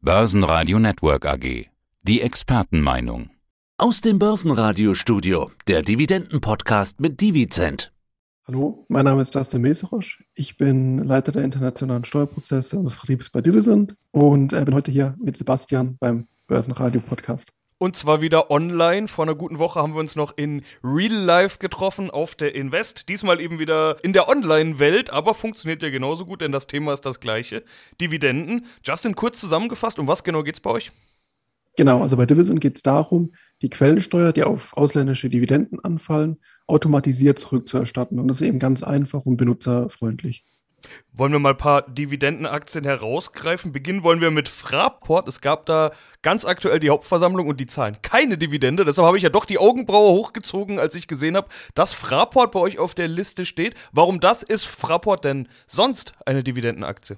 Börsenradio Network AG. Die Expertenmeinung. Aus dem Börsenradiostudio, der Dividenden-Podcast mit Divizent. Hallo, mein Name ist Justin Meserosch. Ich bin Leiter der internationalen Steuerprozesse und des Vertriebs bei Divisent und äh, bin heute hier mit Sebastian beim Börsenradio-Podcast. Und zwar wieder online. Vor einer guten Woche haben wir uns noch in Real Life getroffen auf der Invest. Diesmal eben wieder in der Online-Welt, aber funktioniert ja genauso gut, denn das Thema ist das gleiche. Dividenden. Justin, kurz zusammengefasst, um was genau geht es bei euch? Genau, also bei Dividend geht es darum, die Quellensteuer, die auf ausländische Dividenden anfallen, automatisiert zurückzuerstatten. Und das ist eben ganz einfach und benutzerfreundlich. Wollen wir mal ein paar Dividendenaktien herausgreifen? Beginnen wollen wir mit Fraport. Es gab da ganz aktuell die Hauptversammlung und die zahlen keine Dividende. Deshalb habe ich ja doch die Augenbraue hochgezogen, als ich gesehen habe, dass Fraport bei euch auf der Liste steht. Warum das ist Fraport denn sonst eine Dividendenaktie?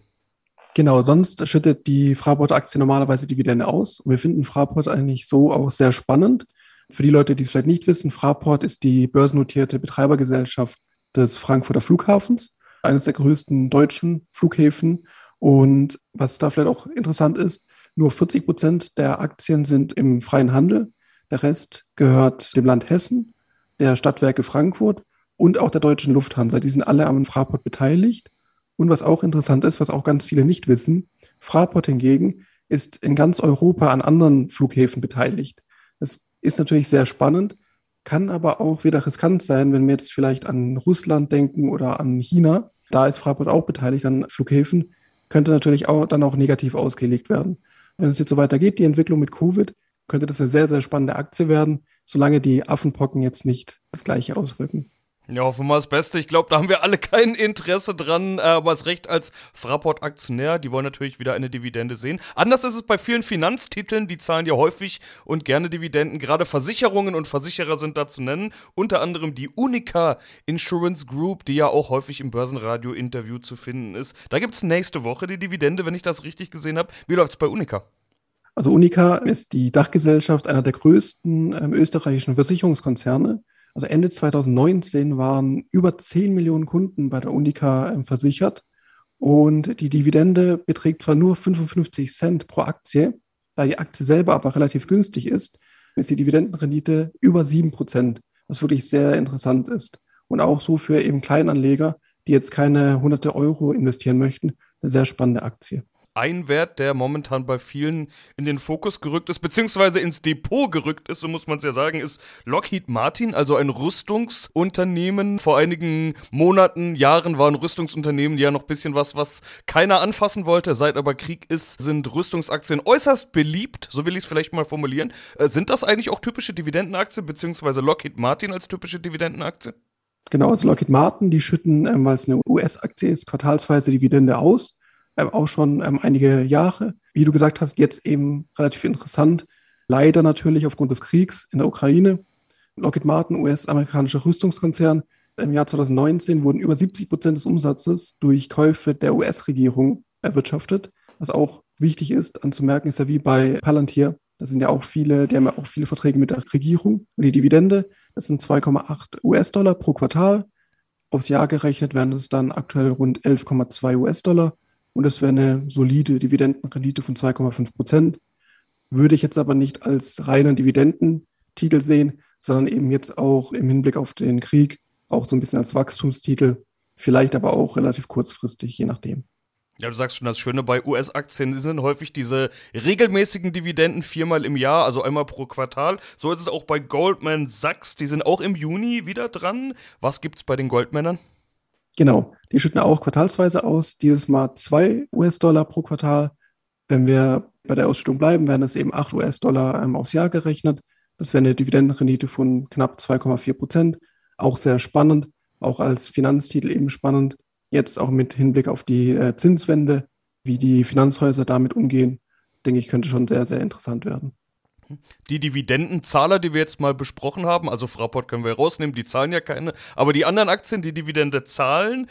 Genau, sonst schüttet die Fraport-Aktie normalerweise Dividende aus. Und wir finden Fraport eigentlich so auch sehr spannend. Für die Leute, die es vielleicht nicht wissen, Fraport ist die börsennotierte Betreibergesellschaft des Frankfurter Flughafens eines der größten deutschen Flughäfen. Und was da vielleicht auch interessant ist, nur 40 Prozent der Aktien sind im freien Handel. Der Rest gehört dem Land Hessen, der Stadtwerke Frankfurt und auch der deutschen Lufthansa. Die sind alle am Fraport beteiligt. Und was auch interessant ist, was auch ganz viele nicht wissen, Fraport hingegen ist in ganz Europa an anderen Flughäfen beteiligt. Das ist natürlich sehr spannend, kann aber auch wieder riskant sein, wenn wir jetzt vielleicht an Russland denken oder an China. Da ist Fraport auch beteiligt an Flughäfen, könnte natürlich auch dann auch negativ ausgelegt werden. Wenn es jetzt so weitergeht, die Entwicklung mit Covid, könnte das eine sehr, sehr spannende Aktie werden, solange die Affenpocken jetzt nicht das gleiche auswirken. Ja, hoffen wir das Beste. Ich glaube, da haben wir alle kein Interesse dran, äh, aber das Recht als Fraport-Aktionär, die wollen natürlich wieder eine Dividende sehen. Anders ist es bei vielen Finanztiteln, die zahlen ja häufig und gerne Dividenden. Gerade Versicherungen und Versicherer sind da zu nennen. Unter anderem die Unica Insurance Group, die ja auch häufig im Börsenradio-Interview zu finden ist. Da gibt es nächste Woche die Dividende, wenn ich das richtig gesehen habe. Wie läuft es bei Unica? Also Unica ist die Dachgesellschaft einer der größten ähm, österreichischen Versicherungskonzerne. Also Ende 2019 waren über 10 Millionen Kunden bei der Unica äh, versichert und die Dividende beträgt zwar nur 55 Cent pro Aktie, da die Aktie selber aber relativ günstig ist, ist die Dividendenrendite über 7 Prozent, was wirklich sehr interessant ist. Und auch so für eben Kleinanleger, die jetzt keine hunderte Euro investieren möchten, eine sehr spannende Aktie ein Wert, der momentan bei vielen in den Fokus gerückt ist, beziehungsweise ins Depot gerückt ist, so muss man es ja sagen, ist Lockheed Martin, also ein Rüstungsunternehmen. Vor einigen Monaten, Jahren waren Rüstungsunternehmen ja noch ein bisschen was, was keiner anfassen wollte. Seit aber Krieg ist, sind Rüstungsaktien äußerst beliebt, so will ich es vielleicht mal formulieren. Äh, sind das eigentlich auch typische Dividendenaktien, beziehungsweise Lockheed Martin als typische Dividendenaktie? Genau, also Lockheed Martin, die schütten, ähm, weil es eine US-Aktie ist, quartalsweise Dividende aus auch schon ähm, einige Jahre. Wie du gesagt hast, jetzt eben relativ interessant. Leider natürlich aufgrund des Kriegs in der Ukraine. Lockheed Martin, US-amerikanischer Rüstungskonzern, im Jahr 2019 wurden über 70 Prozent des Umsatzes durch Käufe der US-Regierung erwirtschaftet. Was auch wichtig ist anzumerken, ist ja wie bei Palantir. Da sind ja auch viele, die haben ja auch viele Verträge mit der Regierung. Und die Dividende, das sind 2,8 US-Dollar pro Quartal. Aufs Jahr gerechnet werden es dann aktuell rund 11,2 US-Dollar und es wäre eine solide Dividendenrendite von 2,5 Prozent. Würde ich jetzt aber nicht als reinen Dividendentitel sehen, sondern eben jetzt auch im Hinblick auf den Krieg auch so ein bisschen als Wachstumstitel, vielleicht aber auch relativ kurzfristig, je nachdem. Ja, du sagst schon, das Schöne bei US-Aktien sind häufig diese regelmäßigen Dividenden viermal im Jahr, also einmal pro Quartal. So ist es auch bei Goldman Sachs, die sind auch im Juni wieder dran. Was gibt's bei den Goldmännern? Genau, die schütten auch quartalsweise aus. Dieses Mal 2 US-Dollar pro Quartal. Wenn wir bei der Ausschüttung bleiben, werden es eben 8 US-Dollar ähm, aufs Jahr gerechnet. Das wäre eine Dividendenrendite von knapp 2,4 Prozent. Auch sehr spannend, auch als Finanztitel eben spannend. Jetzt auch mit Hinblick auf die äh, Zinswende, wie die Finanzhäuser damit umgehen, denke ich, könnte schon sehr, sehr interessant werden. Die Dividendenzahler, die wir jetzt mal besprochen haben, also Fraport können wir rausnehmen, die zahlen ja keine, aber die anderen Aktien, die Dividende zahlen,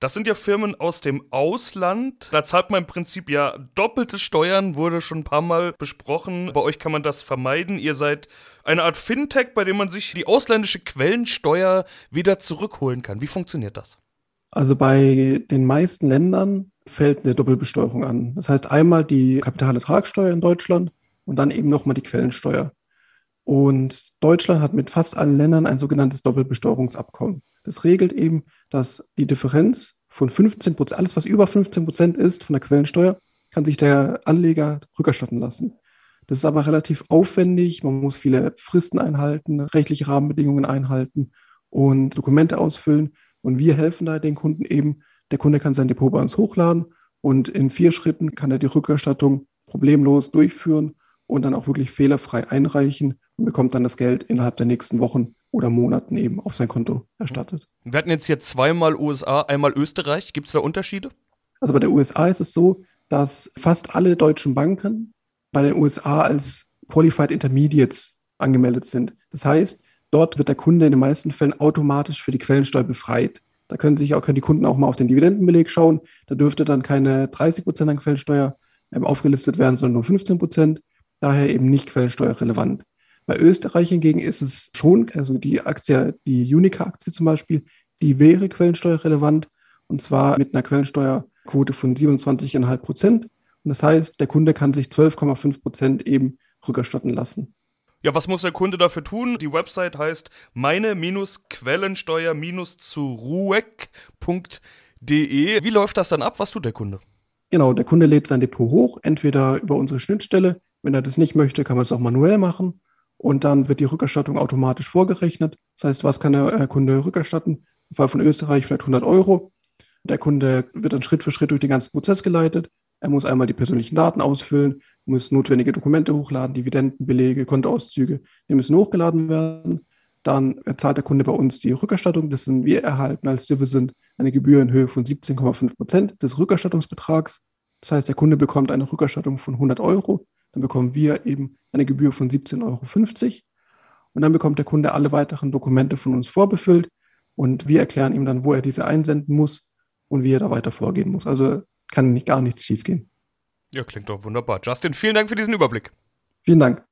das sind ja Firmen aus dem Ausland. Da zahlt man im Prinzip ja doppelte Steuern, wurde schon ein paar Mal besprochen. Bei euch kann man das vermeiden. Ihr seid eine Art Fintech, bei dem man sich die ausländische Quellensteuer wieder zurückholen kann. Wie funktioniert das? Also bei den meisten Ländern fällt eine Doppelbesteuerung an. Das heißt einmal die Kapitalertragssteuer in Deutschland und dann eben nochmal die Quellensteuer. Und Deutschland hat mit fast allen Ländern ein sogenanntes Doppelbesteuerungsabkommen. Das regelt eben, dass die Differenz von 15 Prozent, alles was über 15 Prozent ist von der Quellensteuer, kann sich der Anleger rückerstatten lassen. Das ist aber relativ aufwendig. Man muss viele Fristen einhalten, rechtliche Rahmenbedingungen einhalten und Dokumente ausfüllen. Und wir helfen da den Kunden eben. Der Kunde kann sein Depot bei uns hochladen und in vier Schritten kann er die Rückerstattung problemlos durchführen und dann auch wirklich fehlerfrei einreichen und bekommt dann das Geld innerhalb der nächsten Wochen oder Monaten eben auf sein Konto erstattet. Wir hatten jetzt hier zweimal USA, einmal Österreich. Gibt es da Unterschiede? Also bei der USA ist es so, dass fast alle deutschen Banken bei den USA als Qualified Intermediates angemeldet sind. Das heißt, dort wird der Kunde in den meisten Fällen automatisch für die Quellensteuer befreit. Da können sich auch können die Kunden auch mal auf den Dividendenbeleg schauen. Da dürfte dann keine 30 Prozent an Quellensteuer ähm, aufgelistet werden, sondern nur 15 Prozent. Daher eben nicht quellensteuerrelevant. Bei Österreich hingegen ist es schon, also die Aktie, die Unica-Aktie zum Beispiel, die wäre quellensteuerrelevant und zwar mit einer Quellensteuerquote von 27,5 Prozent. Und das heißt, der Kunde kann sich 12,5 Prozent eben rückerstatten lassen. Ja, was muss der Kunde dafür tun? Die Website heißt meine-quellensteuer-zurueck.de. Wie läuft das dann ab? Was tut der Kunde? Genau, der Kunde lädt sein Depot hoch, entweder über unsere Schnittstelle. Wenn er das nicht möchte, kann man es auch manuell machen. Und dann wird die Rückerstattung automatisch vorgerechnet. Das heißt, was kann der äh, Kunde rückerstatten? Im Fall von Österreich vielleicht 100 Euro. Der Kunde wird dann Schritt für Schritt durch den ganzen Prozess geleitet. Er muss einmal die persönlichen Daten ausfüllen, muss notwendige Dokumente hochladen, Dividendenbelege, Kontoauszüge, die müssen hochgeladen werden. Dann zahlt der Kunde bei uns die Rückerstattung. Das sind wir erhalten als Divisend eine Gebühr in Höhe von 17,5 Prozent des Rückerstattungsbetrags. Das heißt, der Kunde bekommt eine Rückerstattung von 100 Euro. Dann bekommen wir eben eine Gebühr von 17,50 Euro. Und dann bekommt der Kunde alle weiteren Dokumente von uns vorbefüllt. Und wir erklären ihm dann, wo er diese einsenden muss und wie er da weiter vorgehen muss. Also kann nicht, gar nichts schiefgehen. Ja, klingt doch wunderbar. Justin, vielen Dank für diesen Überblick. Vielen Dank.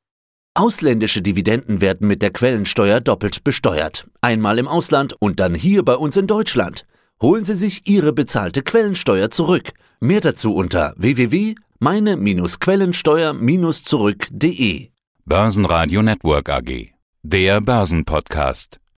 Ausländische Dividenden werden mit der Quellensteuer doppelt besteuert. Einmal im Ausland und dann hier bei uns in Deutschland. Holen Sie sich Ihre bezahlte Quellensteuer zurück. Mehr dazu unter www.meine-quellensteuer-zurück.de. Börsenradio Network AG. Der Börsenpodcast.